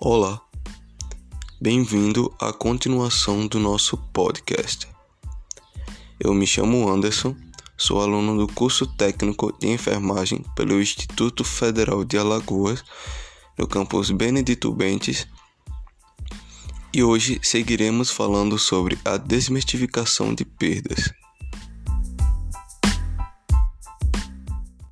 Olá, bem-vindo à continuação do nosso podcast. Eu me chamo Anderson, sou aluno do curso técnico de enfermagem pelo Instituto Federal de Alagoas, no campus Benedito Bentes, e hoje seguiremos falando sobre a desmistificação de perdas.